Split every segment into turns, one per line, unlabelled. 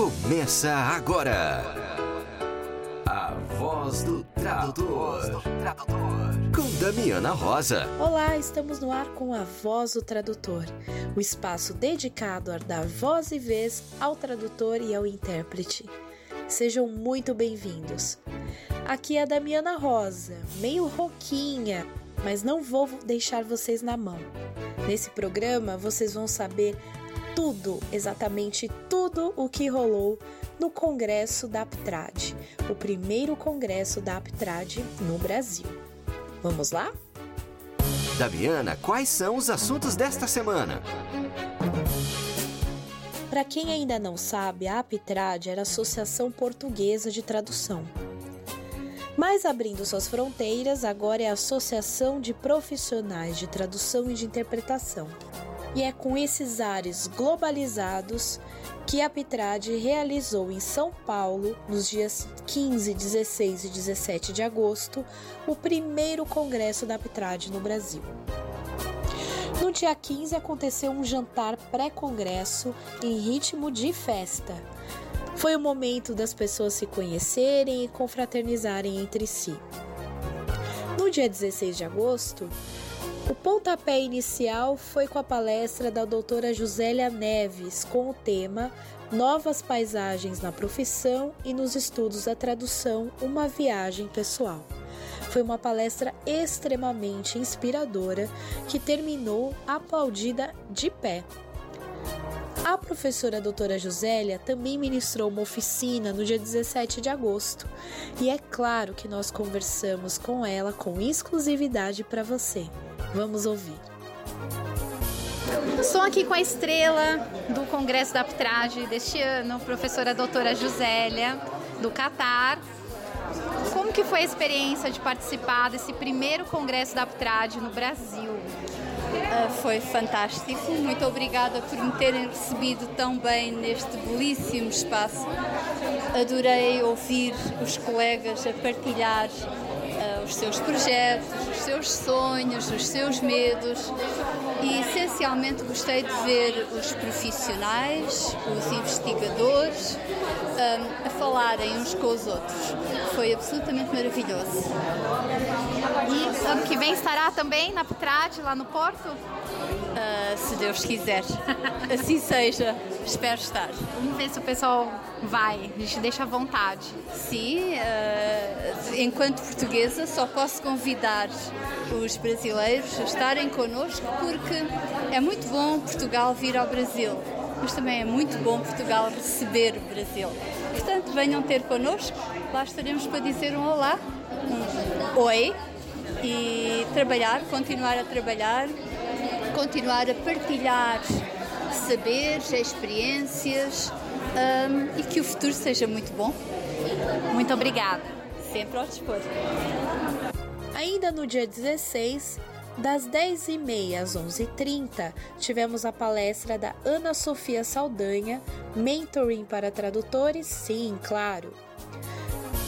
Começa agora. A voz do tradutor. Com Damiana Rosa.
Olá, estamos no ar com a Voz do Tradutor, o espaço dedicado a dar voz e vez ao tradutor e ao intérprete. Sejam muito bem-vindos. Aqui é a Damiana Rosa, meio roquinha, mas não vou deixar vocês na mão. Nesse programa vocês vão saber tudo, exatamente tudo o que rolou no Congresso da Aptrad, o primeiro congresso da Aptrad no Brasil. Vamos lá?
Damiana, quais são os assuntos desta semana?
Para quem ainda não sabe, a Aptrad era a Associação Portuguesa de Tradução. Mas abrindo suas fronteiras, agora é a Associação de Profissionais de Tradução e de Interpretação. E é com esses ares globalizados que a Aptrad realizou em São Paulo, nos dias 15, 16 e 17 de agosto, o primeiro congresso da Aptrad no Brasil. No dia 15 aconteceu um jantar pré-congresso em ritmo de festa. Foi o momento das pessoas se conhecerem e confraternizarem entre si. No dia 16 de agosto, o pontapé inicial foi com a palestra da doutora Josélia Neves com o tema Novas paisagens na profissão e nos estudos da tradução, uma viagem pessoal. Foi uma palestra extremamente inspiradora que terminou aplaudida de pé. A professora doutora Josélia também ministrou uma oficina no dia 17 de agosto, e é claro que nós conversamos com ela com exclusividade para você. Vamos ouvir.
Estou aqui com a estrela do Congresso da Aptrage deste ano, professora doutora Josélia, do Catar, como que foi a experiência de participar desse primeiro congresso da Aptrad no Brasil?
Uh, foi fantástico. Muito obrigada por me terem recebido tão bem neste belíssimo espaço. Adorei ouvir os colegas a partilhar os seus projetos, os seus sonhos, os seus medos e essencialmente gostei de ver os profissionais, os investigadores um, a falarem uns com os outros. Foi absolutamente maravilhoso.
E ano que vem estará também na Petrade, lá no Porto?
Uh, se Deus quiser. assim seja. Espero estar.
Vamos ver se o pessoal vai. A gente deixa à vontade.
Sim, uh, enquanto portuguesa, só posso convidar os brasileiros a estarem connosco porque é muito bom Portugal vir ao Brasil mas também é muito bom Portugal receber o Brasil. Portanto, venham ter connosco, lá estaremos para dizer um olá, um oi e trabalhar, continuar a trabalhar, continuar a partilhar saberes, experiências um, e que o futuro seja muito bom.
Muito obrigada.
Sempre ao dispor.
Ainda no dia 16, das 10h30 às 11h30, tivemos a palestra da Ana Sofia Saldanha, Mentoring para Tradutores, sim, claro.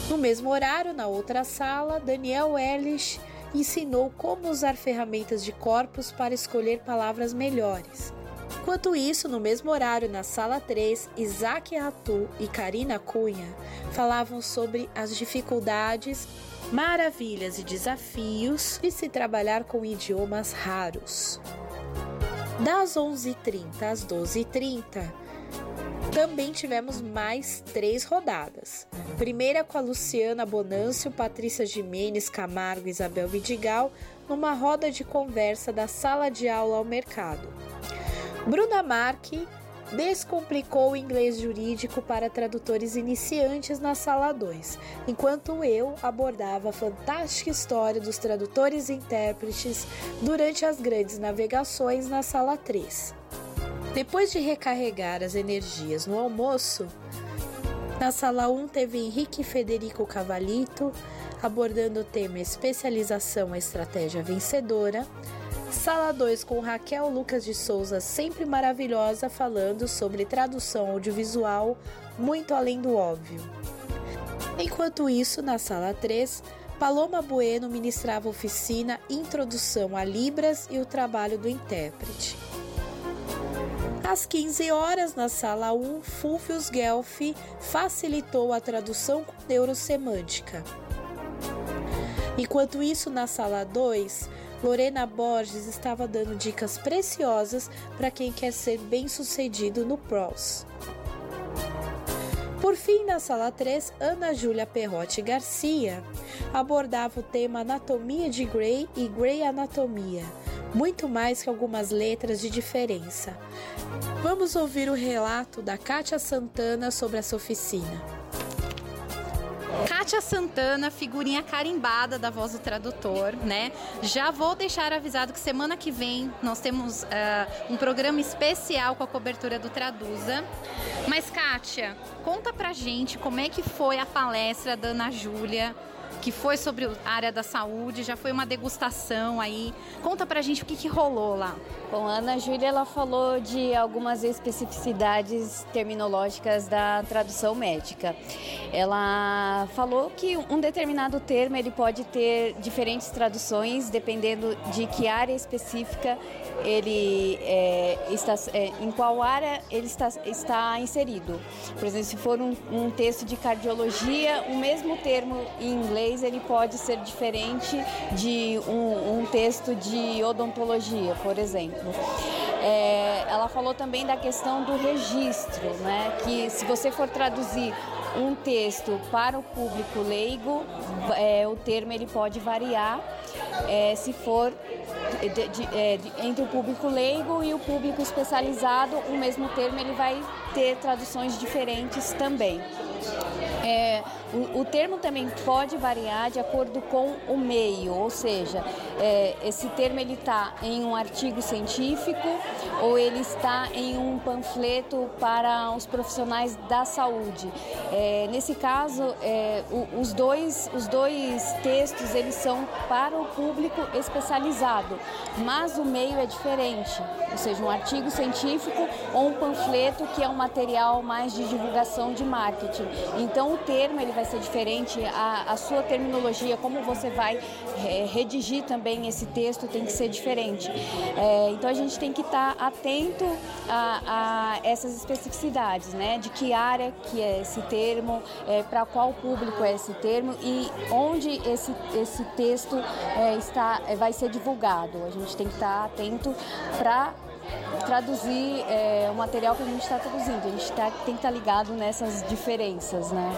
No mesmo horário, na outra sala, Daniel Ellis ensinou como usar ferramentas de corpos para escolher palavras melhores. Enquanto isso, no mesmo horário, na sala 3, Isaac Ratu e Karina Cunha falavam sobre as dificuldades maravilhas e desafios de se trabalhar com idiomas raros. Das 11h30 às 12h30, também tivemos mais três rodadas. Primeira com a Luciana Bonâncio, Patrícia Jimenez, Camargo e Isabel Vidigal, numa roda de conversa da sala de aula ao mercado. Bruna Marque descomplicou o inglês jurídico para tradutores iniciantes na sala 2, enquanto eu abordava a fantástica história dos tradutores e intérpretes durante as grandes navegações na sala 3. Depois de recarregar as energias no almoço, na sala 1 teve Henrique Federico Cavalito abordando o tema Especialização Estratégia Vencedora Sala 2 com Raquel Lucas de Souza, sempre maravilhosa, falando sobre tradução audiovisual, muito além do óbvio. Enquanto isso, na sala 3, Paloma Bueno ministrava oficina Introdução a Libras e o trabalho do intérprete. Às 15 horas, na sala 1, Fulvius Guelph facilitou a tradução com neurosemântica. Enquanto isso, na sala 2, Lorena Borges estava dando dicas preciosas para quem quer ser bem-sucedido no PROS. Por fim, na sala 3, Ana Júlia Perrotti Garcia abordava o tema Anatomia de Grey e Grey Anatomia, muito mais que algumas letras de diferença. Vamos ouvir o relato da Kátia Santana sobre essa oficina.
Kátia Santana, figurinha carimbada da voz do tradutor, né? Já vou deixar avisado que semana que vem nós temos uh, um programa especial com a cobertura do Traduza. Mas, Kátia, conta pra gente como é que foi a palestra da Ana Júlia que foi sobre a área da saúde, já foi uma degustação aí. Conta pra gente o que, que rolou lá.
Bom, a Ana Júlia ela falou de algumas especificidades terminológicas da tradução médica. Ela falou que um determinado termo ele pode ter diferentes traduções dependendo de que área específica ele é, está, é, em qual área ele está, está inserido. Por exemplo, se for um, um texto de cardiologia, o mesmo termo em inglês ele pode ser diferente de um, um texto de odontologia, por exemplo. É, ela falou também da questão do registro, né? Que se você for traduzir um texto para o público leigo, é, o termo ele pode variar é, se for de, de, é, de, entre o público leigo e o público especializado, o mesmo termo ele vai ter traduções diferentes também. É, o, o, termo também pode variar de acordo com o meio, ou seja, é, esse termo ele está em um artigo científico ou ele está em um panfleto para os profissionais da saúde. É, nesse caso, é, o, os, dois, os dois textos eles são para o público especializado, mas o meio é diferente, ou seja, um artigo científico ou um panfleto que é um material mais de divulgação de marketing. Então o termo ele vai vai ser diferente, a, a sua terminologia, como você vai é, redigir também esse texto tem que ser diferente. É, então a gente tem que estar tá atento a, a, essas especificidades, né? De que área que é esse termo, é, para qual público é esse termo e onde esse, esse texto é, está, é, vai ser divulgado. A gente tem que estar tá atento para traduzir é, o material que a gente está traduzindo. A gente tá, tem que estar tá ligado nessas diferenças, né?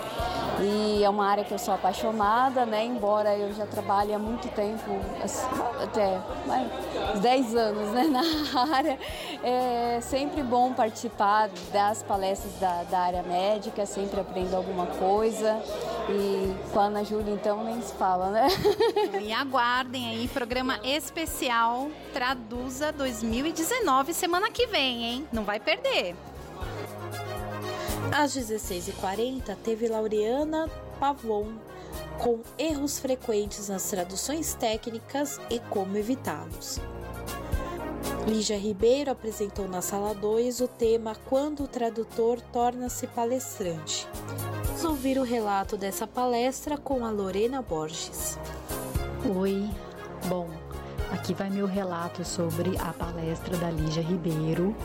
E é uma área que eu sou apaixonada, né? Embora eu já trabalhe há muito tempo, até mais 10 anos né? na área, é sempre bom participar das palestras da, da área médica, sempre aprendo alguma coisa. E com a Ana Júlia, então, nem se fala, né?
E aguardem aí, programa especial Traduza 2019, semana que vem, hein? Não vai perder.
Às 16h40, teve Laureana Pavon com erros frequentes nas traduções técnicas e como evitá-los. Lígia Ribeiro apresentou na sala 2 o tema Quando o tradutor torna-se palestrante. Vamos ouvir o relato dessa palestra com a Lorena Borges.
Oi, bom, aqui vai meu relato sobre a palestra da Lígia Ribeiro,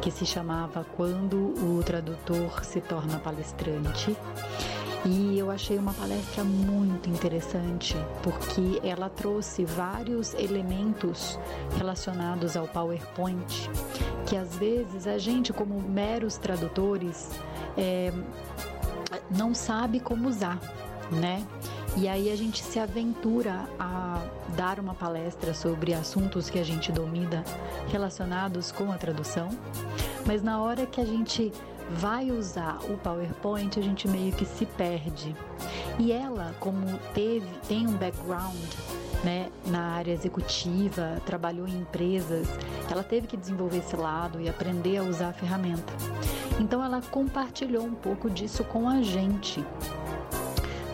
que se chamava Quando o Tradutor se torna palestrante. E eu achei uma palestra muito interessante porque ela trouxe vários elementos relacionados ao PowerPoint que às vezes a gente, como meros tradutores, é, não sabe como usar, né? E aí a gente se aventura a dar uma palestra sobre assuntos que a gente domina relacionados com a tradução, mas na hora que a gente vai usar o PowerPoint, a gente meio que se perde. E ela, como teve, tem um background né, na área executiva, trabalhou em empresas, ela teve que desenvolver esse lado e aprender a usar a ferramenta. Então ela compartilhou um pouco disso com a gente,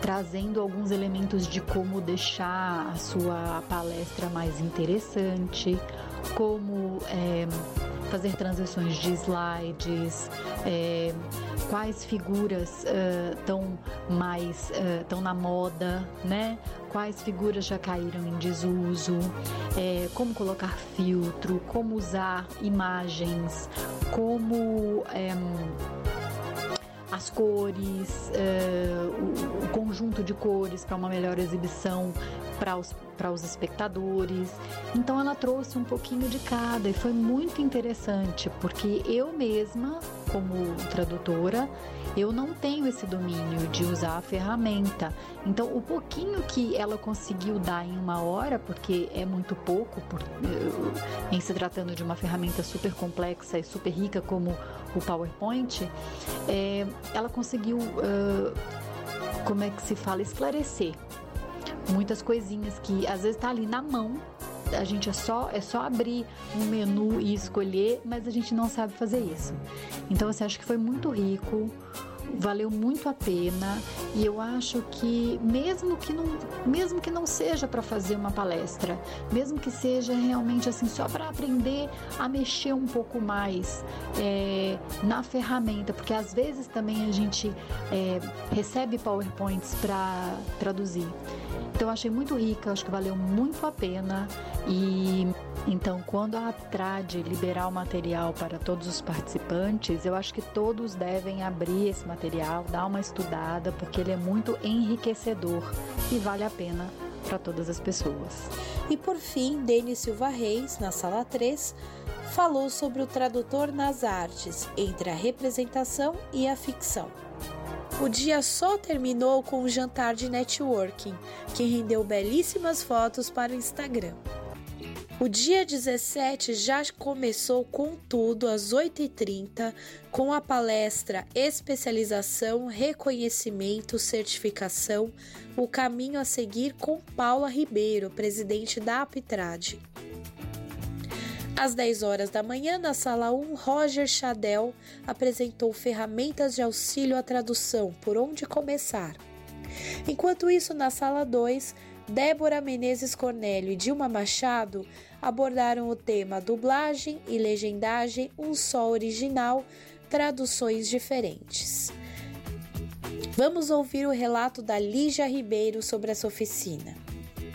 trazendo alguns elementos de como deixar a sua palestra mais interessante, como é, fazer transições de slides, é, quais figuras estão uh, mais estão uh, na moda, né? Quais figuras já caíram em desuso, é, como colocar filtro, como usar imagens, como é, as cores, uh, o, o, conjunto de cores para uma melhor exibição para os, para os espectadores. Então ela trouxe um pouquinho de cada e foi muito interessante, porque eu mesma, como tradutora, eu não tenho esse domínio de usar a ferramenta. Então, o pouquinho que ela conseguiu dar em uma hora, porque é muito pouco, por, em se tratando de uma ferramenta super complexa e super rica como o PowerPoint, é, ela conseguiu, uh, como é que se fala, esclarecer muitas coisinhas que às vezes está ali na mão. A gente é só é só abrir um menu e escolher, mas a gente não sabe fazer isso. Então, assim, acho que foi muito rico valeu muito a pena e eu acho que mesmo que não, mesmo que não seja para fazer uma palestra, mesmo que seja realmente assim só para aprender a mexer um pouco mais é, na ferramenta, porque às vezes também a gente é, recebe PowerPoints para traduzir. Então achei muito rica, acho que valeu muito a pena e então quando a Trad liberar o material para todos os participantes, eu acho que todos devem abrir esse material, dar uma estudada, porque ele é muito enriquecedor e vale a pena para todas as pessoas.
E por fim, Denis Silva Reis, na sala 3, falou sobre o tradutor nas artes, entre a representação e a ficção. O dia só terminou com um jantar de networking, que rendeu belíssimas fotos para o Instagram. O dia 17 já começou com tudo às 8h30, com a palestra Especialização, Reconhecimento, Certificação, o caminho a seguir com Paula Ribeiro, presidente da Aptrad. Às 10 horas da manhã, na sala 1, Roger Chadel apresentou ferramentas de auxílio à tradução, por onde começar. Enquanto isso, na sala 2, Débora Menezes Cornélio e Dilma Machado abordaram o tema dublagem e legendagem, um só original, traduções diferentes. Vamos ouvir o relato da Lígia Ribeiro sobre essa oficina.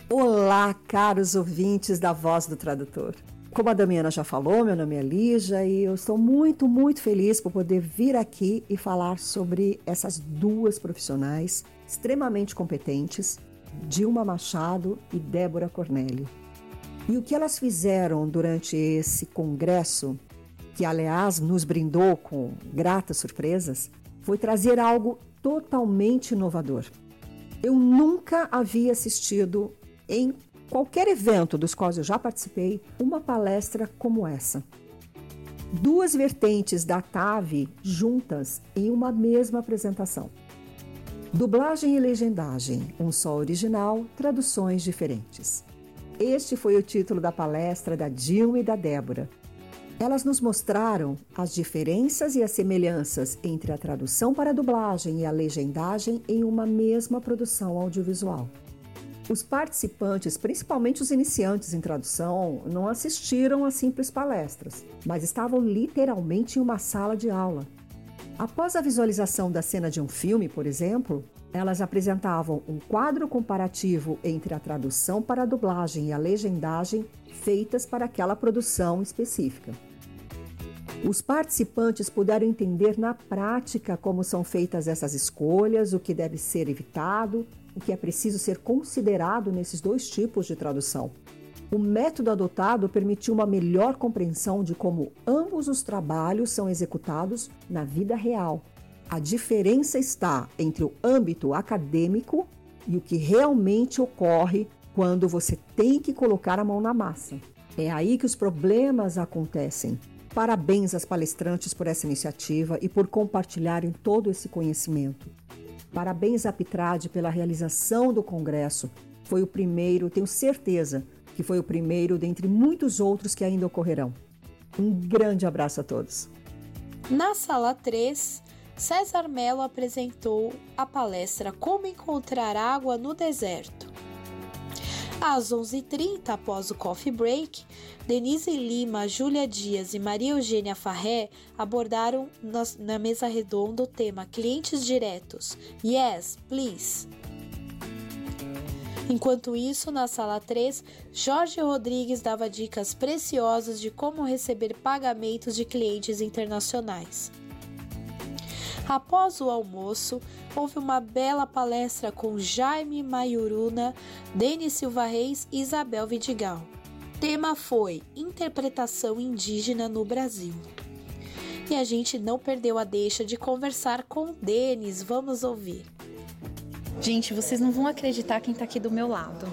Olá, caros ouvintes da Voz do Tradutor. Como a Damiana já falou, meu nome é Lígia e eu estou muito, muito feliz por poder vir aqui e falar sobre essas duas profissionais extremamente competentes, Dilma Machado e Débora Cornélio. E o que elas fizeram durante esse congresso, que aliás nos brindou com gratas surpresas, foi trazer algo totalmente inovador. Eu nunca havia assistido em qualquer evento dos quais eu já participei, uma palestra como essa. Duas vertentes da TAV juntas em uma mesma apresentação. Dublagem e legendagem, um só original, traduções diferentes. Este foi o título da palestra da Dilma e da Débora. Elas nos mostraram as diferenças e as semelhanças entre a tradução para a dublagem e a legendagem em uma mesma produção audiovisual. Os participantes, principalmente os iniciantes em tradução, não assistiram a simples palestras, mas estavam literalmente em uma sala de aula. Após a visualização da cena de um filme, por exemplo, elas apresentavam um quadro comparativo entre a tradução para a dublagem e a legendagem feitas para aquela produção específica. Os participantes puderam entender na prática como são feitas essas escolhas, o que deve ser evitado o que é preciso ser considerado nesses dois tipos de tradução. O método adotado permitiu uma melhor compreensão de como ambos os trabalhos são executados na vida real. A diferença está entre o âmbito acadêmico e o que realmente ocorre quando você tem que colocar a mão na massa. É aí que os problemas acontecem. Parabéns às palestrantes por essa iniciativa e por compartilharem todo esse conhecimento. Parabéns à Pitrade pela realização do congresso. Foi o primeiro, tenho certeza que foi o primeiro dentre muitos outros que ainda ocorrerão. Um grande abraço a todos.
Na sala 3, César Mello apresentou a palestra Como Encontrar Água no Deserto. Às 11h30, após o coffee break, Denise Lima, Júlia Dias e Maria Eugênia Farré abordaram na mesa redonda o tema Clientes Diretos. Yes, please. Enquanto isso, na sala 3, Jorge Rodrigues dava dicas preciosas de como receber pagamentos de clientes internacionais. Após o almoço, houve uma bela palestra com Jaime Maiuruna, Denis Silva Reis e Isabel Vidigal. Tema foi Interpretação Indígena no Brasil. E a gente não perdeu a deixa de conversar com Denis. Vamos ouvir.
Gente, vocês não vão acreditar quem está aqui do meu lado.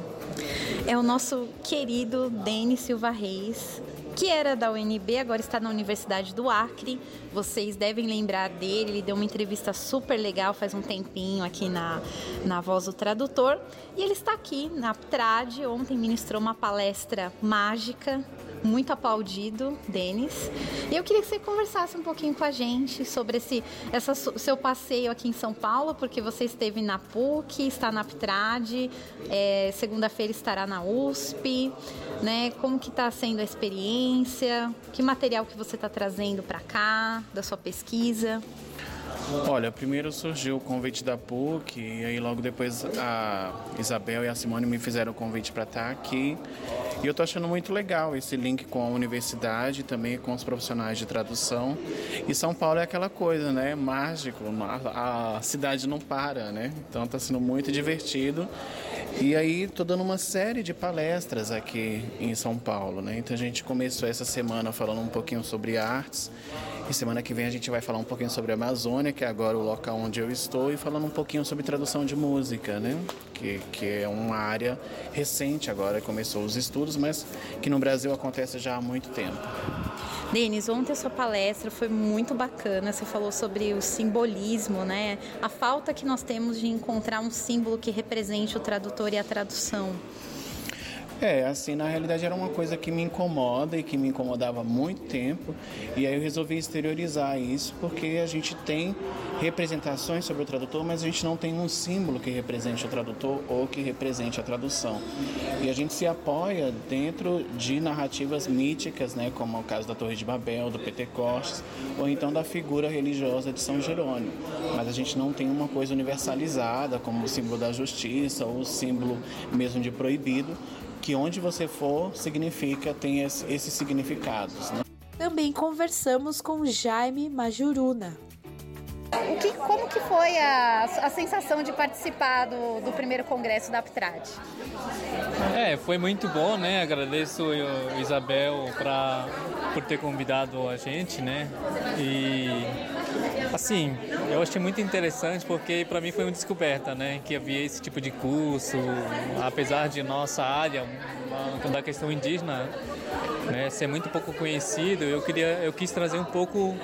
É o nosso querido Denis Silva Reis, que era da UNB, agora está na Universidade do Acre. Vocês devem lembrar dele, ele deu uma entrevista super legal faz um tempinho aqui na, na Voz do Tradutor. E ele está aqui na PTRAD, ontem ministrou uma palestra mágica muito aplaudido, Denis. E eu queria que você conversasse um pouquinho com a gente sobre esse essa, seu passeio aqui em São Paulo, porque você esteve na PUC, está na PTRAD, é, segunda-feira estará na USP, né? Como que está sendo a experiência? Que material que você está trazendo para cá, da sua pesquisa?
Olha, primeiro surgiu o convite da PUC e aí logo depois a Isabel e a Simone me fizeram o convite para estar aqui. E eu estou achando muito legal esse link com a universidade, também com os profissionais de tradução. E São Paulo é aquela coisa, né? Mágico, a, a cidade não para, né? Então está sendo muito divertido. E aí estou dando uma série de palestras aqui em São Paulo, né? Então a gente começou essa semana falando um pouquinho sobre artes. E semana que vem a gente vai falar um pouquinho sobre a Amazônia, que é agora o local onde eu estou, e falando um pouquinho sobre tradução de música, né? Que, que é uma área recente agora, começou os estudos, mas que no Brasil acontece já há muito tempo.
Denis, ontem a sua palestra foi muito bacana. Você falou sobre o simbolismo, né? A falta que nós temos de encontrar um símbolo que represente o tradutor e a tradução.
É, assim, na realidade era uma coisa que me incomoda e que me incomodava há muito tempo. E aí eu resolvi exteriorizar isso porque a gente tem representações sobre o tradutor, mas a gente não tem um símbolo que represente o tradutor ou que represente a tradução. E a gente se apoia dentro de narrativas míticas, né, como é o caso da Torre de Babel, do Pentecostes, ou então da figura religiosa de São Jerônimo. Mas a gente não tem uma coisa universalizada como o símbolo da justiça ou o símbolo mesmo de proibido que onde você for significa, tem esses significados. Né?
Também conversamos com Jaime Majuruna.
O que, como que foi a, a sensação de participar do, do primeiro congresso da Aptrad?
É, foi muito bom, né? Agradeço Isabel pra, por ter convidado a gente, né? E assim, eu achei muito interessante porque para mim foi uma descoberta, né? Que havia esse tipo de curso, apesar de nossa área, da questão indígena, né, ser muito pouco conhecido, eu queria, eu quis trazer um pouco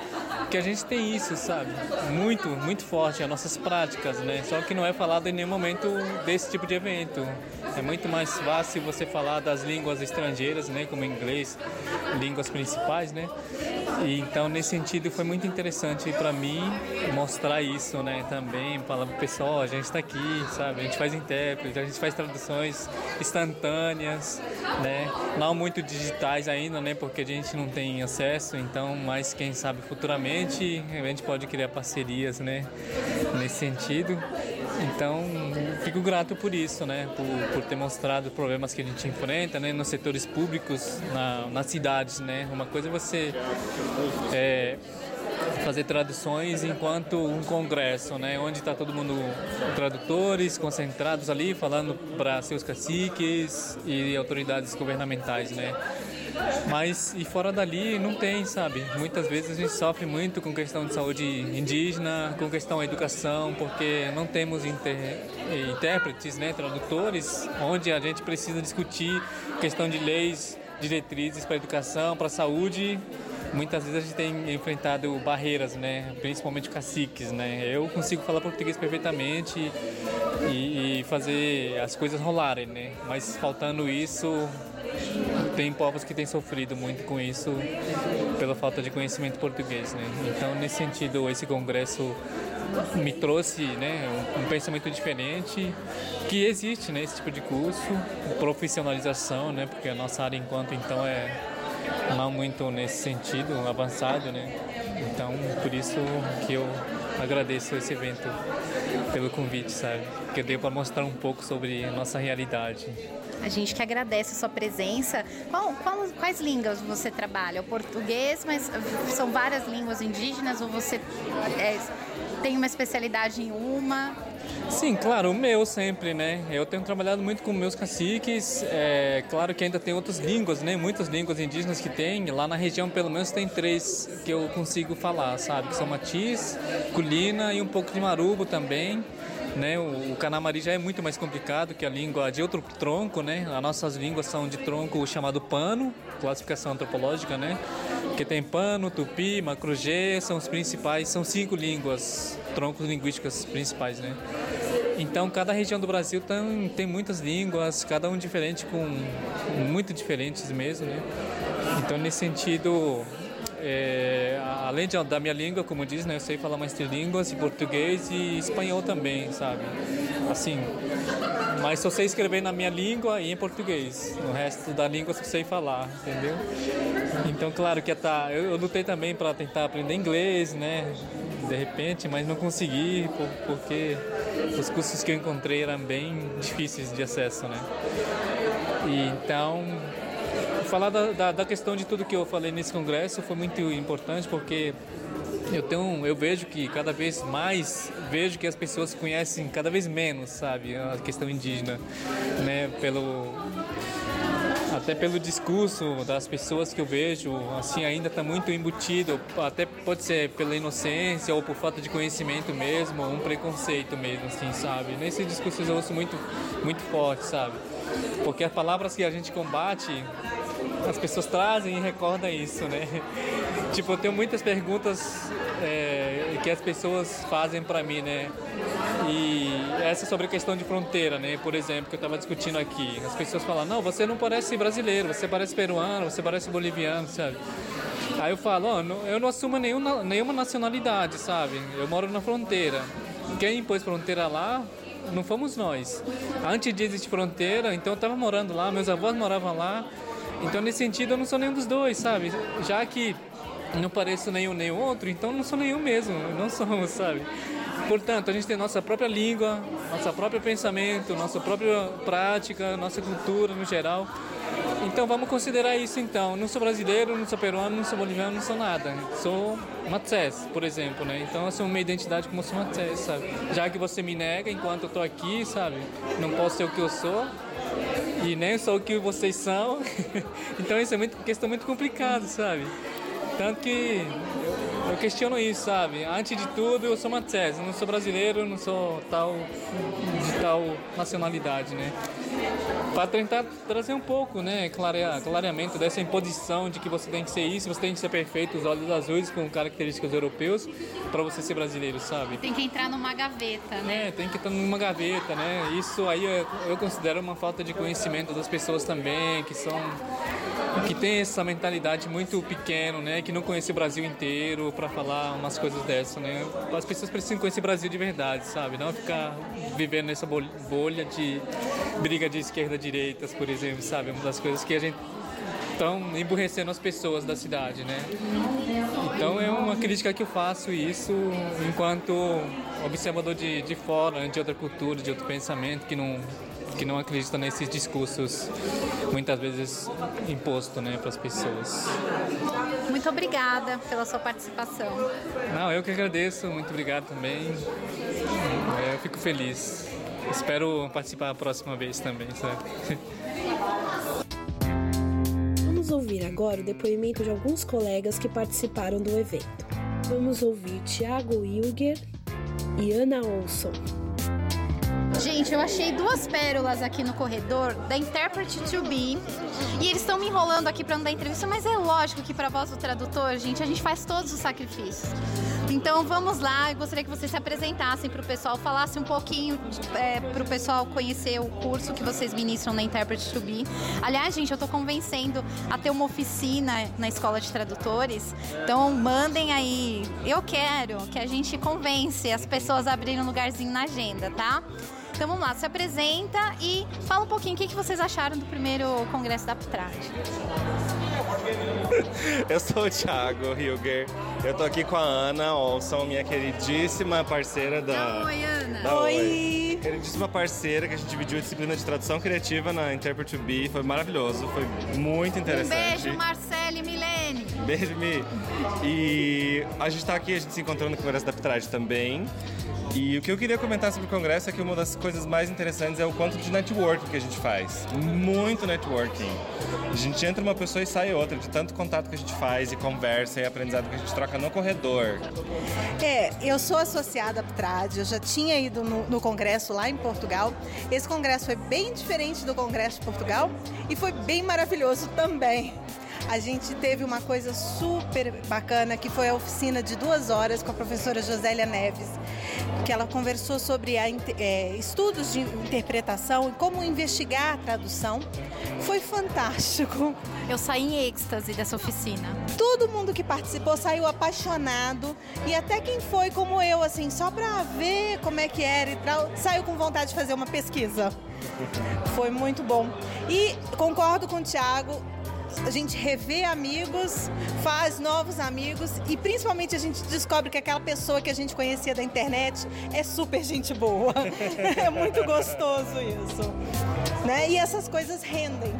que a gente tem isso, sabe? Muito, muito forte, as nossas práticas, né? Só que não é falado em nenhum momento desse tipo de evento. É muito mais fácil você falar das línguas estrangeiras, né? Como inglês, línguas principais, né? E, então, nesse sentido, foi muito interessante para mim mostrar isso, né? Também, falar pro pessoal, a gente está aqui, sabe? A gente faz intérprete, a gente faz traduções instantâneas, né? Não muito digitais ainda, né? Porque a gente não tem acesso, então, mas quem sabe futuramente a gente pode criar parcerias, né? Nesse sentido. Então, fico grato por isso, né? Por, por ter mostrado problemas que a gente enfrenta, né? Nos setores públicos, na, nas cidades, né? Uma coisa é você é, fazer traduções enquanto um congresso, né, onde está todo mundo tradutores concentrados ali falando para seus caciques e autoridades governamentais, né. Mas e fora dali não tem, sabe? Muitas vezes a gente sofre muito com questão de saúde indígena, com questão da educação, porque não temos inter... intérpretes, né, tradutores, onde a gente precisa discutir questão de leis, diretrizes para educação, para saúde muitas vezes a gente tem enfrentado barreiras, né? Principalmente caciques, né? Eu consigo falar português perfeitamente e, e fazer as coisas rolarem, né? Mas faltando isso, tem povos que têm sofrido muito com isso pela falta de conhecimento português, né? Então, nesse sentido, esse congresso me trouxe né, um, pensamento diferente que existe né, esse tipo de curso, profissionalização, né, porque a nossa área enquanto então é não muito nesse sentido avançado, né? Então por isso que eu agradeço esse evento pelo convite, sabe? Que eu dei para mostrar um pouco sobre a nossa realidade.
A gente que agradece a sua presença. Qual, qual, quais línguas você trabalha? O português, mas são várias línguas indígenas ou você é, tem uma especialidade em uma?
Sim, claro, o meu sempre, né? Eu tenho trabalhado muito com meus caciques. É, claro que ainda tem outras línguas, né? Muitas línguas indígenas que tem. Lá na região, pelo menos, tem três que eu consigo falar, sabe? São Matiz, Culina e um pouco de Marubo também. Né? O, o Canamari já é muito mais complicado que a língua de outro tronco, né? As nossas línguas são de tronco chamado pano, classificação antropológica, né? Que tem pano, tupi, macrugê, são os principais, são cinco línguas, troncos linguísticos principais, né? Então, cada região do Brasil tem, tem muitas línguas, cada um diferente, com muito diferentes mesmo, né? Então, nesse sentido, é, além de, da minha língua, como diz, né, eu sei falar mais de línguas, e português e espanhol também, sabe? Assim, mas só sei escrever na minha língua e em português. O resto da língua só sei falar, entendeu? Então, claro que tá, eu, eu lutei também para tentar aprender inglês, né? De repente, mas não consegui porque os cursos que eu encontrei eram bem difíceis de acesso, né? E então falar da, da, da, questão de tudo que eu falei nesse congresso foi muito importante porque eu tenho eu vejo que cada vez mais vejo que as pessoas conhecem cada vez menos sabe a questão indígena né pelo até pelo discurso das pessoas que eu vejo, assim, ainda está muito embutido, até pode ser pela inocência ou por falta de conhecimento mesmo, um preconceito mesmo, assim, sabe? Nesse discurso eu ouço muito, muito forte, sabe? Porque as palavras que a gente combate as pessoas trazem e recordam isso, né? Tipo, eu tenho muitas perguntas é, que as pessoas fazem para mim, né? E essa sobre a questão de fronteira, né? Por exemplo, que eu estava discutindo aqui. As pessoas falam, não, você não parece brasileiro, você parece peruano, você parece boliviano, sabe? Aí eu falo, oh, eu não assumo nenhuma, nenhuma nacionalidade, sabe? Eu moro na fronteira. Quem impôs fronteira lá não fomos nós. Antes de existir fronteira, então eu estava morando lá, meus avós moravam lá. Então, nesse sentido, eu não sou nenhum dos dois, sabe? Já que não pareço nenhum nem outro, então não sou nenhum mesmo, não somos, sabe? Portanto, a gente tem nossa própria língua, nosso próprio pensamento, nossa própria prática, nossa cultura no geral. Então vamos considerar isso então. Não sou brasileiro, não sou peruano, não sou boliviano, não sou nada. Sou Matsés, por exemplo, né? Então eu sou uma identidade como sou Matsés, sabe? Já que você me nega enquanto eu tô aqui, sabe? Não posso ser o que eu sou e nem sou o que vocês são. então isso é muito questão muito complicada, sabe? Tanto que eu questiono isso, sabe? Antes de tudo, eu sou Matsés, eu não sou brasileiro, não sou tal de tal nacionalidade, né? Para tentar trazer um pouco, né, clarear, clareamento dessa imposição de que você tem que ser isso, você tem que ser perfeito, os olhos azuis com características europeus para você ser brasileiro, sabe?
Tem que entrar numa gaveta, né?
É, tem que entrar numa gaveta, né? Isso aí eu, eu considero uma falta de conhecimento das pessoas também, que são que tem essa mentalidade muito pequeno, né, que não conhece o Brasil inteiro para falar umas coisas dessas, né? As pessoas precisam conhecer o Brasil de verdade, sabe? Não ficar vivendo nessa bolha de briga de esquerda direita, por exemplo, sabe? Uma das coisas que a gente estão emburrecendo as pessoas da cidade, né? Então é uma crítica que eu faço isso enquanto observador de, de fora, de outra cultura, de outro pensamento que não que não acredita nesses discursos muitas vezes imposto né, para as pessoas.
Muito obrigada pela sua participação.
Não, eu que agradeço, muito obrigado também. É, eu fico feliz. Espero participar a próxima vez também, sabe?
Vamos ouvir agora o depoimento de alguns colegas que participaram do evento. Vamos ouvir Tiago Ilger e Ana Olson.
Gente, eu achei duas pérolas aqui no corredor da Interpret to Be. E eles estão me enrolando aqui para não dar entrevista, mas é lógico que para voz do tradutor, gente, a gente faz todos os sacrifícios. Então vamos lá, eu gostaria que vocês se apresentassem para o pessoal, falassem um pouquinho é, para o pessoal conhecer o curso que vocês ministram na Interpret to Be. Aliás, gente, eu estou convencendo a ter uma oficina na escola de tradutores. Então mandem aí. Eu quero que a gente convence as pessoas a abrirem um lugarzinho na agenda, tá? Então vamos lá, se apresenta e fala um pouquinho o que, vocês acharam do primeiro congresso da Aptrad.
Eu sou o Thiago Hilger. Eu tô aqui com a Ana Olson, minha queridíssima parceira da.
Oi, Ana.
Da Oi. Oi. Queridíssima parceira que a gente dividiu a disciplina de tradução criativa na Interpret to Be. Foi maravilhoso, foi muito interessante.
Um beijo, Marcele e Milene.
Beijo, Mi. E a gente tá aqui, a gente se encontrou no Congresso da Aptrad também. E o que eu queria comentar sobre o congresso é que uma das coisas mais interessantes é o quanto de networking que a gente faz. Muito networking. A gente entra uma pessoa e sai outra, de tanto contato que a gente faz e conversa e aprendizado que a gente troca no corredor.
É, eu sou associada à Trad, eu já tinha ido no, no congresso lá em Portugal. Esse congresso foi bem diferente do congresso de Portugal e foi bem maravilhoso também a gente teve uma coisa super bacana que foi a oficina de duas horas com a professora Josélia Neves, que ela conversou sobre a, é, estudos de interpretação e como investigar a tradução. Foi fantástico.
Eu saí em êxtase dessa oficina.
Todo mundo que participou saiu apaixonado e até quem foi como eu, assim, só para ver como é que era e tal, saiu com vontade de fazer uma pesquisa. Foi muito bom. E concordo com o Thiago, a gente revê amigos, faz novos amigos e principalmente a gente descobre que aquela pessoa que a gente conhecia da internet é super gente boa. é muito gostoso isso. Né? E essas coisas rendem.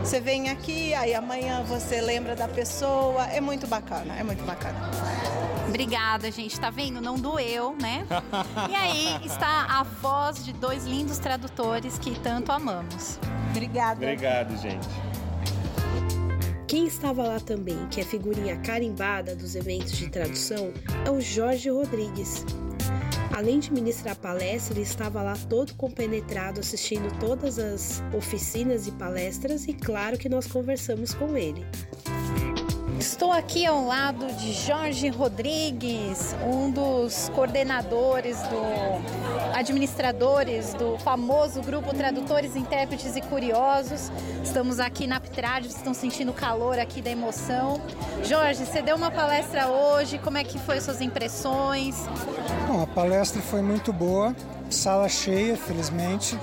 Você vem aqui, aí amanhã você lembra da pessoa. É muito bacana, é muito bacana.
Obrigada, gente. Tá vendo? Não doeu, né? E aí está a voz de dois lindos tradutores que tanto amamos.
Obrigada.
Obrigado, gente.
Quem estava lá também, que é figurinha carimbada dos eventos de tradução, é o Jorge Rodrigues. Além de ministrar palestra, ele estava lá todo compenetrado assistindo todas as oficinas e palestras e claro que nós conversamos com ele.
Estou aqui ao lado de Jorge Rodrigues, um dos coordenadores do administradores do famoso grupo Tradutores, Intérpretes e Curiosos. Estamos aqui na Ptrad, estão sentindo o calor aqui da emoção. Jorge, você deu uma palestra hoje, como é que foi suas impressões?
Bom, a palestra foi muito boa, sala cheia, felizmente.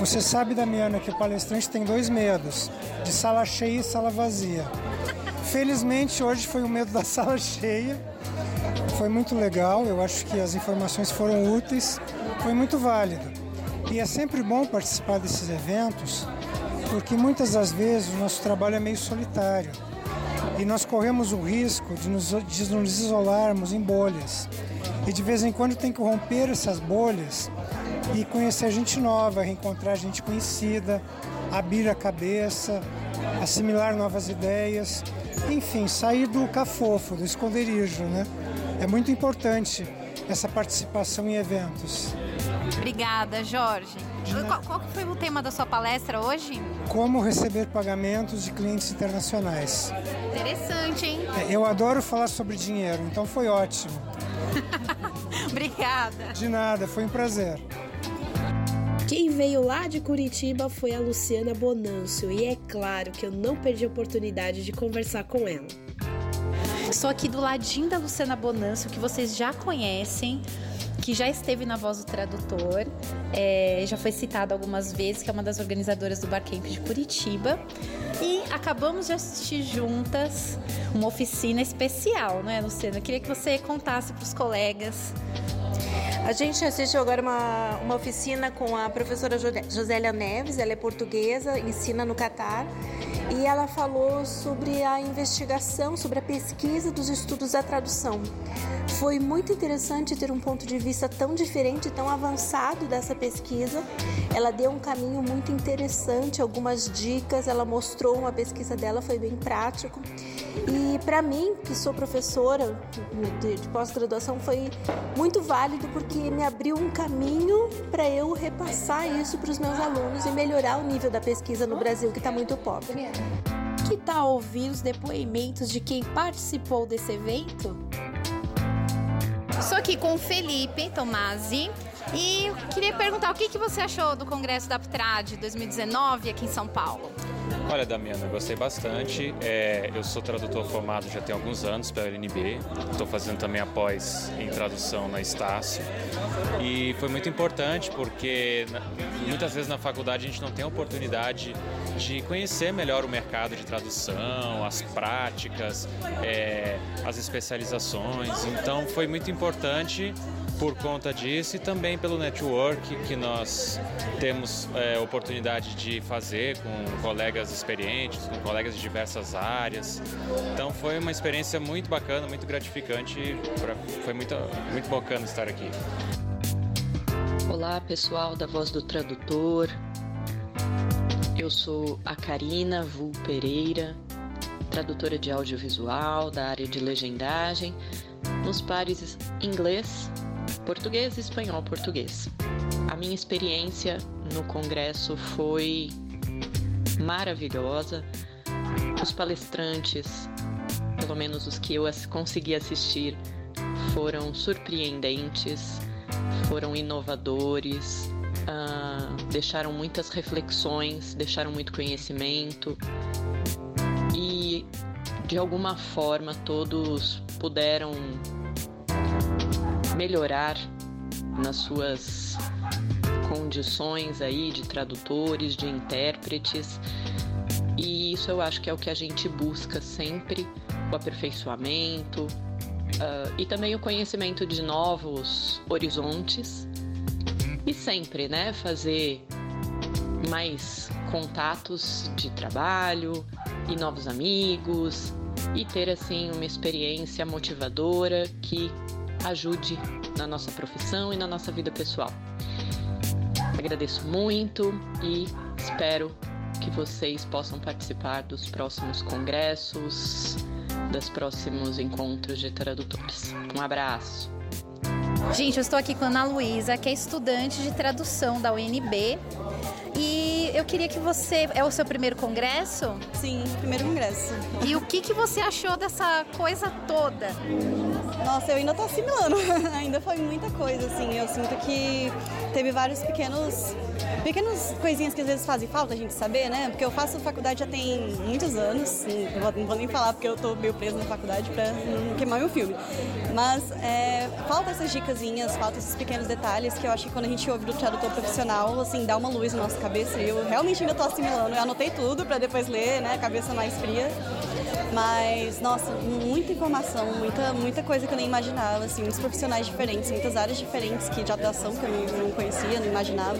Você sabe, Damiana, que o palestrante tem dois medos, de sala cheia e sala vazia. Felizmente hoje foi o medo da sala cheia. Foi muito legal, eu acho que as informações foram úteis, foi muito válido. E é sempre bom participar desses eventos, porque muitas das vezes o nosso trabalho é meio solitário. E nós corremos o risco de nos, de nos isolarmos em bolhas. E de vez em quando tem que romper essas bolhas e conhecer gente nova, reencontrar gente conhecida, abrir a cabeça, assimilar novas ideias enfim, sair do cafofo, do esconderijo, né? É muito importante essa participação em eventos.
Obrigada, Jorge. Qual, qual foi o tema da sua palestra hoje?
Como receber pagamentos de clientes internacionais.
Interessante, hein?
É, eu adoro falar sobre dinheiro, então foi ótimo.
Obrigada.
De nada, foi um prazer.
Quem veio lá de Curitiba foi a Luciana Bonâncio e é claro que eu não perdi a oportunidade de conversar com ela.
Estou aqui do ladinho da Luciana Bonâncio, que vocês já conhecem, que já esteve na Voz do Tradutor, é, já foi citada algumas vezes, que é uma das organizadoras do Barcamp de Curitiba. E acabamos de assistir juntas uma oficina especial, não é, Luciana? Eu queria que você contasse para os colegas
a gente assistiu agora uma, uma oficina com a professora Josélia Neves, ela é portuguesa, ensina no Catar, e ela falou sobre a investigação, sobre a pesquisa dos estudos da tradução. Foi muito interessante ter um ponto de vista tão diferente, tão avançado dessa pesquisa. Ela deu um caminho muito interessante, algumas dicas, ela mostrou uma pesquisa dela, foi bem prático. E para mim, que sou professora de, de pós-graduação, foi muito válido porque me abriu um caminho para eu repassar isso para os meus alunos e melhorar o nível da pesquisa no Brasil, que está muito pobre.
Que tal ouvir os depoimentos de quem participou desse evento?
aqui com o Felipe Tomasi e queria perguntar o que, que você achou do Congresso da Aptrad 2019 aqui em São Paulo.
Olha, Damiana, eu gostei bastante. É, eu sou tradutor formado já tem alguns anos pela LNB. Estou fazendo também após em tradução na Estácio. E foi muito importante porque muitas vezes na faculdade a gente não tem a oportunidade de conhecer melhor o mercado de tradução, as práticas, é, as especializações. Então foi muito importante por conta disso e também pelo network que nós temos é, oportunidade de fazer com colegas experientes, com colegas de diversas áreas. Então foi uma experiência muito bacana, muito gratificante, foi muito, muito bacana estar aqui.
Olá pessoal da Voz do Tradutor, eu sou a Karina Vul Pereira, tradutora de audiovisual da área de legendagem nos pares inglês português, espanhol, português. A minha experiência no congresso foi maravilhosa. Os palestrantes, pelo menos os que eu consegui assistir, foram surpreendentes, foram inovadores, uh, deixaram muitas reflexões, deixaram muito conhecimento e de alguma forma todos puderam melhorar nas suas condições aí de tradutores, de intérpretes. E isso eu acho que é o que a gente busca sempre, o aperfeiçoamento uh, e também o conhecimento de novos horizontes e sempre, né, fazer mais contatos de trabalho e novos amigos e ter assim uma experiência motivadora que ajude na nossa profissão e na nossa vida pessoal. Agradeço muito e espero que vocês possam participar dos próximos congressos, dos próximos encontros de tradutores. Um abraço.
Gente, eu estou aqui com a Ana Luísa, que é estudante de tradução da UNB e eu queria que você. É o seu primeiro congresso?
Sim, primeiro congresso.
E o que, que você achou dessa coisa toda?
Nossa, eu ainda tô assimilando. ainda foi muita coisa, assim. Eu sinto que teve vários pequenos. Pequenas coisinhas que às vezes fazem falta a gente saber, né? Porque eu faço faculdade já tem muitos anos. Não vou, não vou nem falar porque eu tô meio preso na faculdade pra não queimar meu filme. Mas é, falta essas dicasinhas, falta esses pequenos detalhes que eu acho que quando a gente ouve do tradutor profissional, assim, dá uma luz no nosso cabeça e eu realmente ainda estou assimilando. Eu anotei tudo para depois ler, né? Cabeça mais fria. Mas, nossa, muita informação, muita, muita coisa que eu nem imaginava, assim, muitos profissionais diferentes, muitas áreas diferentes que de atuação que eu não, não conhecia, não imaginava.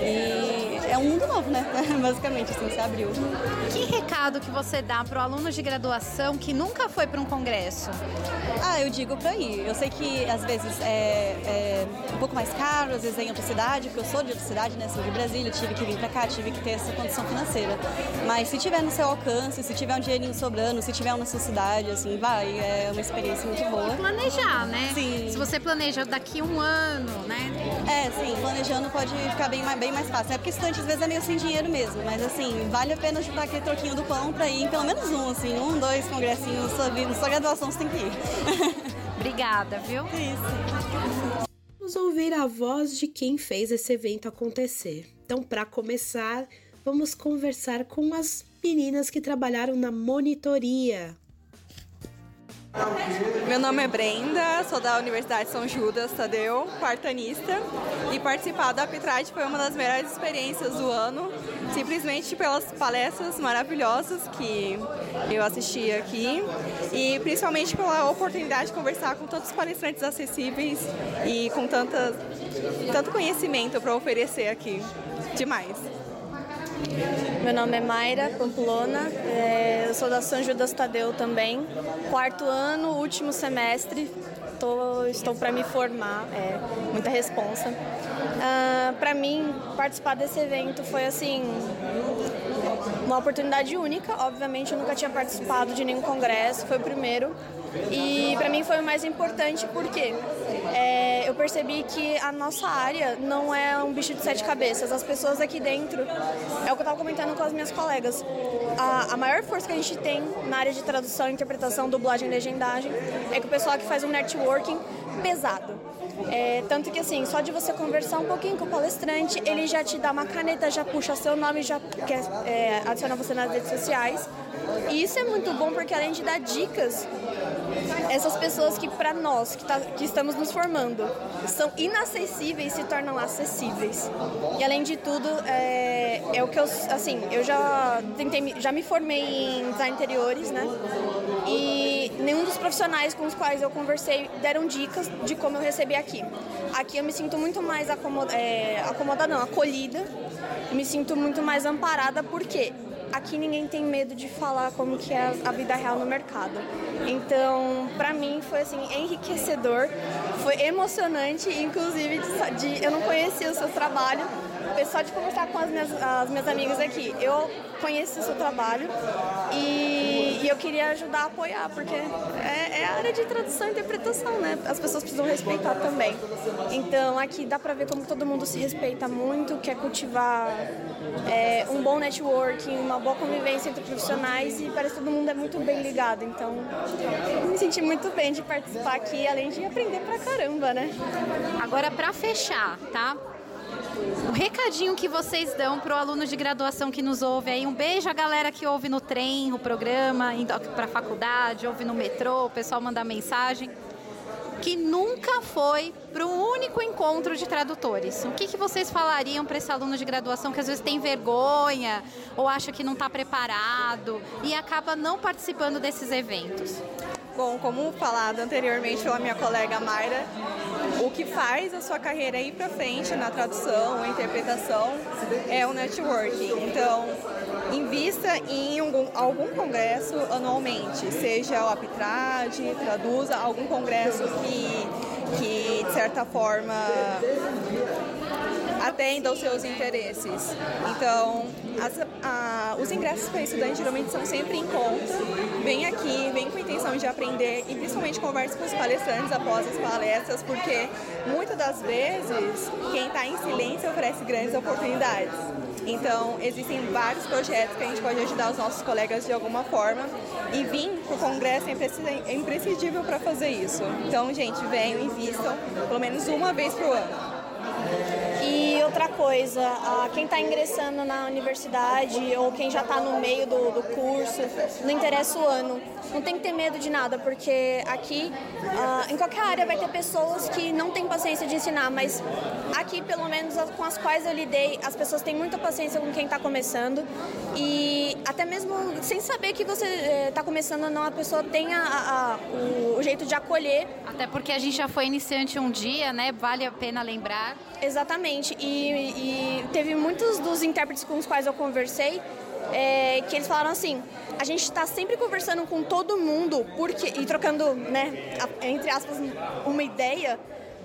E é um mundo novo, né? Basicamente, assim, se abriu.
Que recado que você dá para o aluno de graduação que nunca foi para um congresso?
Ah, eu digo para ir. Eu sei que às vezes é, é, um pouco mais caro, às vezes é em outra cidade, porque eu sou de outra cidade, né? Sou de Brasília, tive que vir para cá, tive que ter essa condição financeira. Mas se tiver no seu alcance, se tiver um dinheirinho sobrando, se tiver uma necessidade, assim, vai. É uma experiência muito boa.
E planejar, né?
Sim.
Se você planeja daqui um ano, né?
É, sim, planejando pode ficar bem, bem mais fácil. É porque estudante às vezes é meio sem dinheiro mesmo, mas assim, vale a pena juntar aquele troquinho do pão para ir em pelo menos um, assim, um, dois congressinhos, sua, sua graduação você tem que ir.
Obrigada, viu?
Isso.
Vamos ouvir a voz de quem fez esse evento acontecer. Então, para começar, vamos conversar com as meninas que trabalharam na monitoria.
Meu nome é Brenda, sou da Universidade São Judas Tadeu, quartanista, e participar da arbitragem foi uma das melhores experiências do ano, simplesmente pelas palestras maravilhosas que eu assisti aqui e principalmente pela oportunidade de conversar com tantos palestrantes acessíveis e com tanta, tanto conhecimento para oferecer aqui. Demais.
Meu nome é Mayra Pamplona, é, eu sou da São Judas Tadeu também. Quarto ano, último semestre, tô, estou para me formar, é muita responsa. Uh, para mim, participar desse evento foi assim uma oportunidade única. Obviamente, eu nunca tinha participado de nenhum congresso, foi o primeiro. E para mim foi o mais importante porque é, eu percebi que a nossa área não é um bicho de sete cabeças. As pessoas aqui dentro, é o que eu estava comentando com as minhas colegas. A, a, maior força que a gente tem na área de tradução, interpretação, dublagem e legendagem é que o pessoal que faz um networking pesado. É, tanto que assim, só de você conversar um pouquinho com o palestrante, ele já te dá uma caneta, já puxa seu nome, já quer é, adicionar você nas redes sociais. E isso é muito bom porque além de dar dicas, essas pessoas que para nós que, tá, que estamos nos formando são inacessíveis se tornam acessíveis. E além de tudo, é, é o que eu assim, eu já tentei, já me formei em design interiores, né? E nenhum dos profissionais com os quais eu conversei deram dicas de como eu recebi aqui. Aqui eu me sinto muito mais acomoda, é, acomodada, não, acolhida. Me sinto muito mais amparada porque aqui ninguém tem medo de falar como que é a vida real no mercado. Então, para mim foi assim enriquecedor, foi emocionante, inclusive de, de eu não conhecia o seu trabalho, só de conversar com as minhas, as minhas amigas aqui. Eu conheci o seu trabalho e, e eu queria ajudar a apoiar, porque é, é, a área de tradução e interpretação, né? As pessoas precisam respeitar também. Então aqui dá pra ver como todo mundo se respeita muito, quer cultivar é, um bom networking, uma boa convivência entre profissionais e parece que todo mundo é muito bem ligado. Então me senti muito bem de participar aqui, além de aprender pra caramba, né?
Agora pra fechar, tá? O recadinho que vocês dão para o aluno de graduação que nos ouve aí. Um beijo à galera que ouve no trem o programa, para a faculdade, ouve no metrô, o pessoal manda mensagem. Que nunca foi para o único encontro de tradutores. O que, que vocês falariam para esse aluno de graduação que às vezes tem vergonha ou acha que não está preparado e acaba não participando desses eventos?
Bom, como falado anteriormente pela minha colega Mayra, o que faz a sua carreira ir para frente na tradução interpretação é o networking. Então, invista em algum, algum congresso anualmente, seja o Apitrade, traduza algum congresso que, que de certa forma atenda aos seus interesses. Então, as, a, os ingressos para estudante geralmente são sempre em conta. Vem aqui, vem com a intenção de aprender e principalmente converse com os palestrantes após as palestras, porque muitas das vezes quem está em silêncio oferece grandes oportunidades. Então, existem vários projetos que a gente pode ajudar os nossos colegas de alguma forma e vir para o congresso é imprescindível para fazer isso. Então, gente, venham, invistam pelo menos uma vez por ano.
E outra coisa, quem está ingressando na universidade ou quem já está no meio do, do, curso, não interessa o ano, não tem que ter medo de nada, porque aqui, em qualquer área, vai ter pessoas que não têm paciência de ensinar, mas aqui, pelo menos com as quais eu lidei, as pessoas têm muita paciência com quem está começando e até mesmo sem saber que você está eh, começando ou não, a pessoa tem a, a, o, o jeito de acolher.
Até porque a gente já foi iniciante um dia, né? Vale a pena lembrar.
Exatamente. E, e teve muitos dos intérpretes com os quais eu conversei é, que eles falaram assim: a gente está sempre conversando com todo mundo porque, e trocando, né, entre aspas, uma ideia,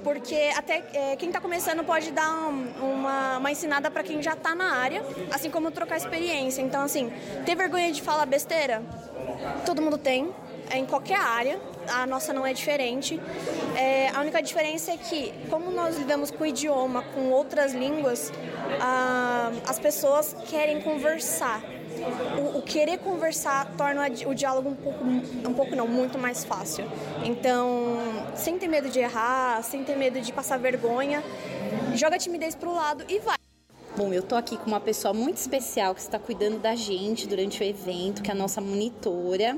porque até é, quem está começando pode dar um, uma, uma ensinada para quem já está na área, assim como trocar experiência. Então, assim, ter vergonha de falar besteira? Todo mundo tem, é em qualquer área a nossa não é diferente. É, a única diferença é que, como nós lidamos com o idioma, com outras línguas, ah, as pessoas querem conversar. O, o, querer conversar torna o diálogo um pouco, um pouco não, muito mais fácil. Então, sem ter medo de errar, sem ter medo de passar vergonha, joga a timidez pro lado e vai.
Bom, eu tô aqui com uma pessoa muito especial que está cuidando da gente durante o evento, que é a nossa monitora.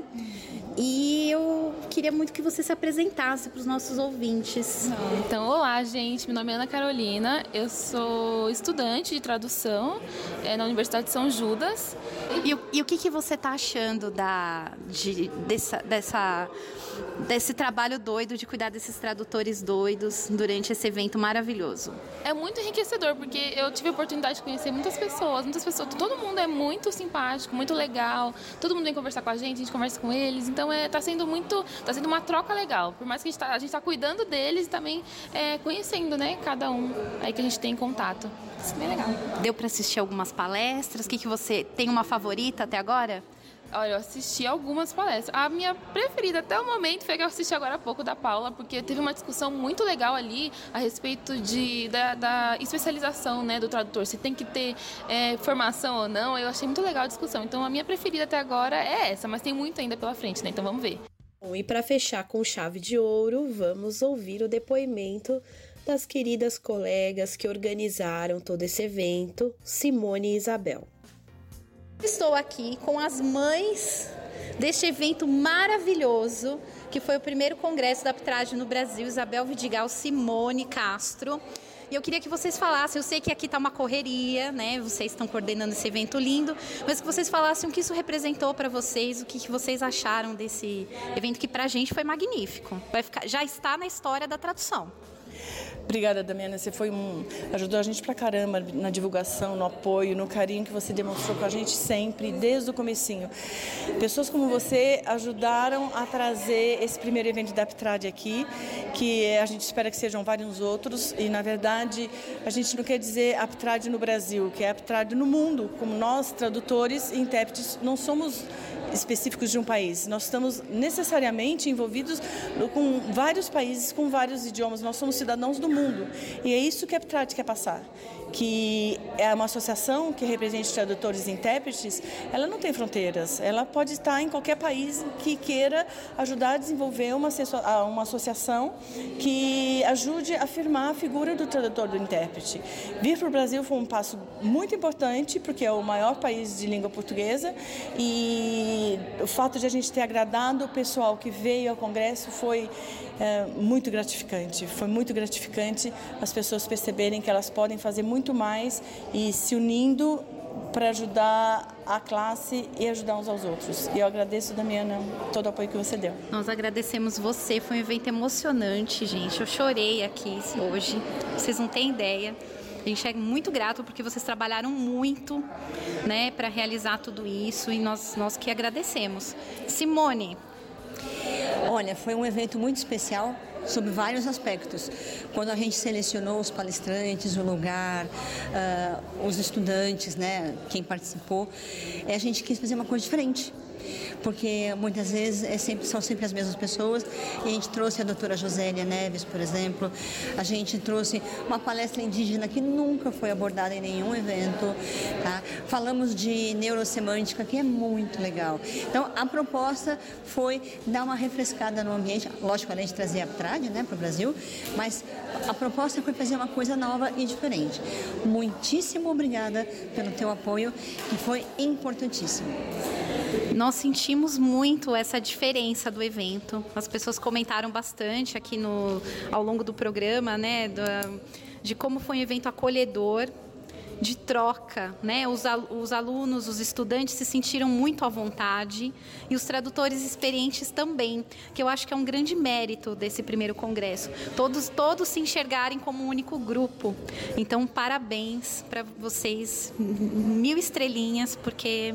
E eu queria muito que você se apresentasse para os nossos ouvintes.
Então, olá, gente. Meu nome é Ana Carolina. Eu sou estudante de tradução é, na Universidade de São Judas.
E, e o que, que você está achando da, de, dessa, dessa, desse trabalho doido de cuidar desses tradutores doidos durante esse evento maravilhoso?
É muito enriquecedor, porque eu tive a oportunidade de conhecer muitas pessoas, muitas pessoas. Todo mundo é muito simpático, muito legal. Todo mundo vem conversar com a gente, a gente conversa com eles. Então, então é, sendo muito, tá sendo uma troca legal. Por mais que a gente tá, gente tá cuidando deles e também é, conhecendo, né, cada um aí que a gente tem contato. Isso é bem legal.
Deu para assistir algumas palestras? O que, que você tem uma favorita até agora?
Olha, eu assisti algumas palestras. A minha preferida até o momento foi que eu assisti agora há pouco da Paula, porque teve uma discussão muito legal ali a respeito de, da, da especialização né, do tradutor, se tem que ter é, formação ou não. Eu achei muito legal a discussão. Então a minha preferida até agora é essa, mas tem muito ainda pela frente, né? Então vamos ver.
Bom, e para fechar com chave de ouro, vamos ouvir o depoimento das queridas colegas que organizaram todo esse evento, Simone e Isabel.
Estou aqui com as mães deste evento maravilhoso, que foi o primeiro congresso da arbitragem no Brasil, Isabel Vidigal, Simone Castro. E eu queria que vocês falassem, eu sei que aqui está uma correria, né? Vocês estão coordenando esse evento lindo, mas que vocês falassem o que isso representou para vocês, o que, que vocês acharam desse evento que para a gente foi magnífico. Vai ficar, já está na história da tradução.
Obrigada, Damiana. Você foi um, ajudou a gente pra caramba na divulgação, no apoio, no carinho que você demonstrou com a gente sempre, desde o comecinho. Pessoas como você ajudaram a trazer esse primeiro evento da Aptrad aqui, que a gente espera que sejam vários outros. E, na verdade, a gente não quer dizer Aptrad no Brasil, que é Aptrad no mundo. Como nós, tradutores e intérpretes, não somos específicos de um país. Nós estamos necessariamente envolvidos com vários países, com vários idiomas. Nós somos cidadãos do mundo. E é isso que a Aptrad quer passar que é uma associação que representa tradutores e intérpretes, ela não tem fronteiras. Ela pode estar em qualquer país que queira ajudar a desenvolver uma, uma associação que ajude a afirmar a figura do tradutor do intérprete. Vir para o Brasil foi um passo muito importante, porque é o maior país de língua portuguesa e o fato de a gente ter agradado o pessoal que veio ao Congresso foi é, muito gratificante. Foi muito gratificante as pessoas perceberem que elas podem fazer muito mais e se unindo para ajudar a classe e ajudar uns aos outros. E eu agradeço, Damiana, todo o apoio que você deu.
Nós agradecemos você, foi um evento emocionante, gente. Eu chorei aqui hoje, vocês não têm ideia. A gente é muito grato porque vocês trabalharam muito, né, para realizar tudo isso e nós nós que agradecemos. Simone,
Olha, foi um evento muito especial sobre vários aspectos. Quando a gente selecionou os palestrantes, o lugar, uh, os estudantes, né, quem participou, a gente quis fazer uma coisa diferente porque muitas vezes é sempre, são sempre as mesmas pessoas. E a gente trouxe a doutora Josélia Neves, por exemplo, a gente trouxe uma palestra indígena que nunca foi abordada em nenhum evento. Tá? Falamos de neurosemântica, que é muito legal. Então, a proposta foi dar uma refrescada no ambiente, lógico, além de trazer a trad né, para o Brasil, mas a proposta foi fazer uma coisa nova e diferente. Muitíssimo obrigada pelo teu apoio, que foi importantíssimo.
Nós sentimos muito essa diferença do evento. As pessoas comentaram bastante aqui no, ao longo do programa, né, do, de como foi um evento acolhedor de troca, né? Os, os alunos, os estudantes se sentiram muito à vontade e os tradutores experientes também, que eu acho que é um grande mérito desse primeiro congresso. Todos, todos se enxergarem como um único grupo. Então, parabéns para vocês, mil estrelinhas, porque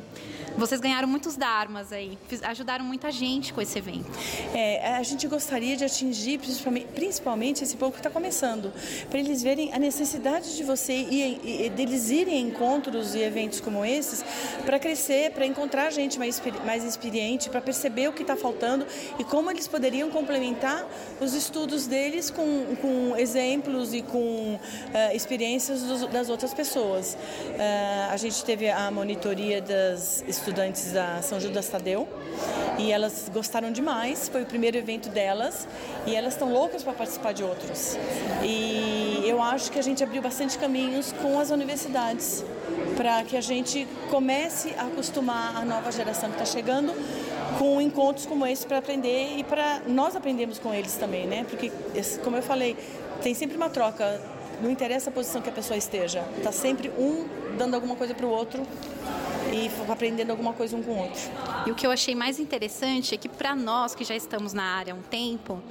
vocês ganharam muitos dharmas aí, ajudaram muita gente com esse evento.
É, a gente gostaria de atingir principalmente, principalmente esse povo que está começando, para eles verem a necessidade de você e, e deles irem em encontros e eventos como esses para crescer, para encontrar gente mais, mais experiente, para perceber o que está faltando e como eles poderiam complementar os estudos deles com, com exemplos e com uh, experiências dos, das outras pessoas. Uh, a gente teve a monitoria das estudantes da São Judas Tadeu e elas gostaram demais. Foi o primeiro evento delas e elas estão loucas para participar de outros. E eu acho que a gente abriu bastante caminhos com as universidades para que a gente comece a acostumar a nova geração que está chegando com encontros como esse para aprender e para nós aprendermos com eles também, né? Porque, como eu falei, tem sempre uma troca. Não interessa a posição que a pessoa esteja. Está sempre um dando alguma coisa para o outro e aprendendo alguma coisa um com o outro.
E o que eu achei mais interessante é que para nós que já estamos na área há um tempo,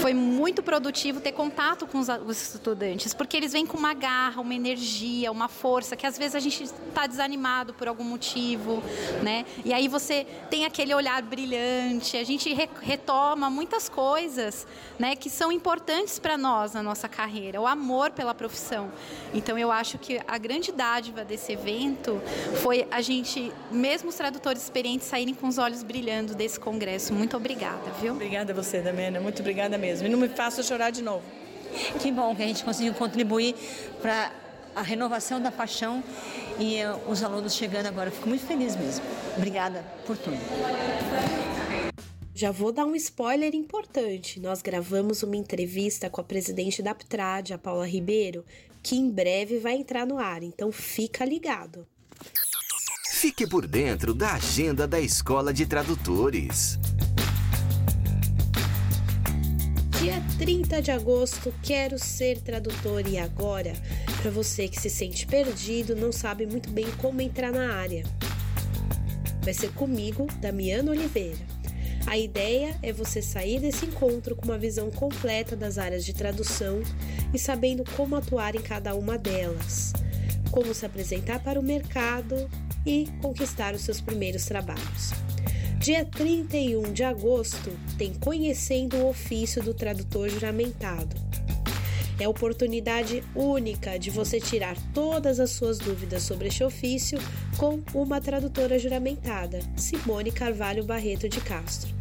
foi muito produtivo ter contato com os, os, estudantes, porque eles vêm com uma garra, uma energia, uma força, que às vezes a gente está desanimado por algum motivo, né? E aí você tem aquele olhar brilhante, a gente re, retoma muitas coisas, né, que são importantes para nós na nossa carreira, o amor pela profissão. Então eu acho que a grande dádiva desse evento foi a gente, mesmo os tradutores experientes, saírem com os olhos brilhando desse congresso. Muito obrigada, viu?
Obrigada a você, Damiana. Muito obrigada mesmo. E não me faça chorar de novo.
Que bom que a gente conseguiu contribuir para a renovação da paixão e uh, os alunos chegando agora. Fico muito feliz mesmo. Obrigada por tudo.
Já vou dar um spoiler importante. Nós gravamos uma entrevista com a presidente da Aptrad, a Paula Ribeiro, que em breve vai entrar no ar, então fica ligado.
Fique por dentro da agenda da Escola de Tradutores.
Dia 30 de agosto, quero ser tradutor e agora, para você que se sente perdido, não sabe muito bem como entrar na área. Vai ser comigo, Damiana Oliveira. A ideia é você sair desse encontro com uma visão completa das áreas de tradução e sabendo como atuar em cada uma delas, como se apresentar para o mercado e conquistar os seus primeiros trabalhos. Dia 31 de agosto tem Conhecendo o Ofício do Tradutor Juramentado. É a oportunidade única de você tirar todas as suas dúvidas sobre este ofício com uma tradutora juramentada, Simone Carvalho Barreto de Castro.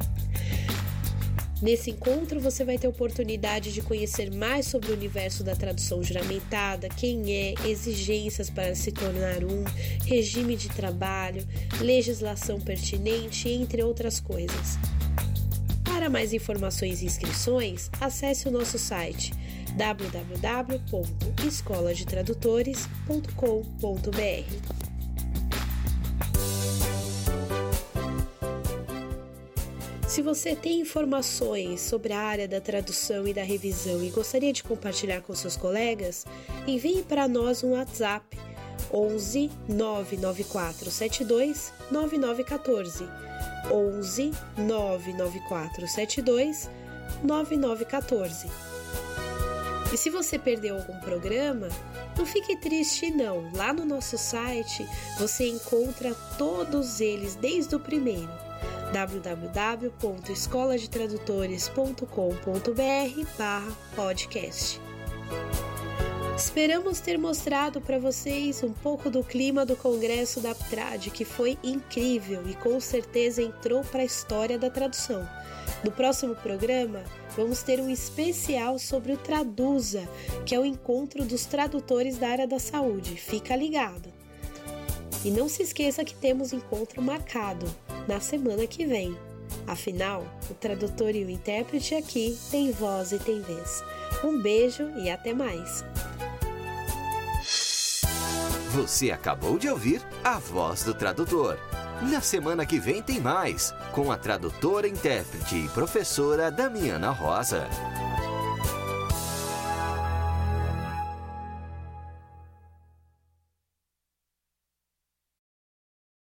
Nesse encontro você vai ter oportunidade de conhecer mais sobre o universo da tradução juramentada, quem é, exigências para se tornar um, regime de trabalho, legislação pertinente, entre outras coisas. Para mais informações e inscrições, acesse o nosso site www.escoladetradutores.com.br. Se você tem informações sobre a área da tradução e da revisão e gostaria de compartilhar com seus colegas, envie para nós um WhatsApp 11 994 72 9914 11 994 72 9914. E se você perdeu algum programa, não fique triste não. Lá no nosso site você encontra todos eles desde o primeiro www.escoladetradutores.com.br/podcast. Esperamos ter mostrado para vocês um pouco do clima do Congresso da Aptrad, que foi incrível e com certeza entrou para a história da tradução. No próximo programa, vamos ter um especial sobre o Traduza, que é o encontro dos tradutores da área da saúde. Fica ligado! E não se esqueça que temos encontro marcado na semana que vem. Afinal, o tradutor e o intérprete aqui têm voz e têm vez. Um beijo e até mais.
Você acabou de ouvir a voz do tradutor. Na semana que vem tem mais, com a tradutora, intérprete e professora Damiana Rosa.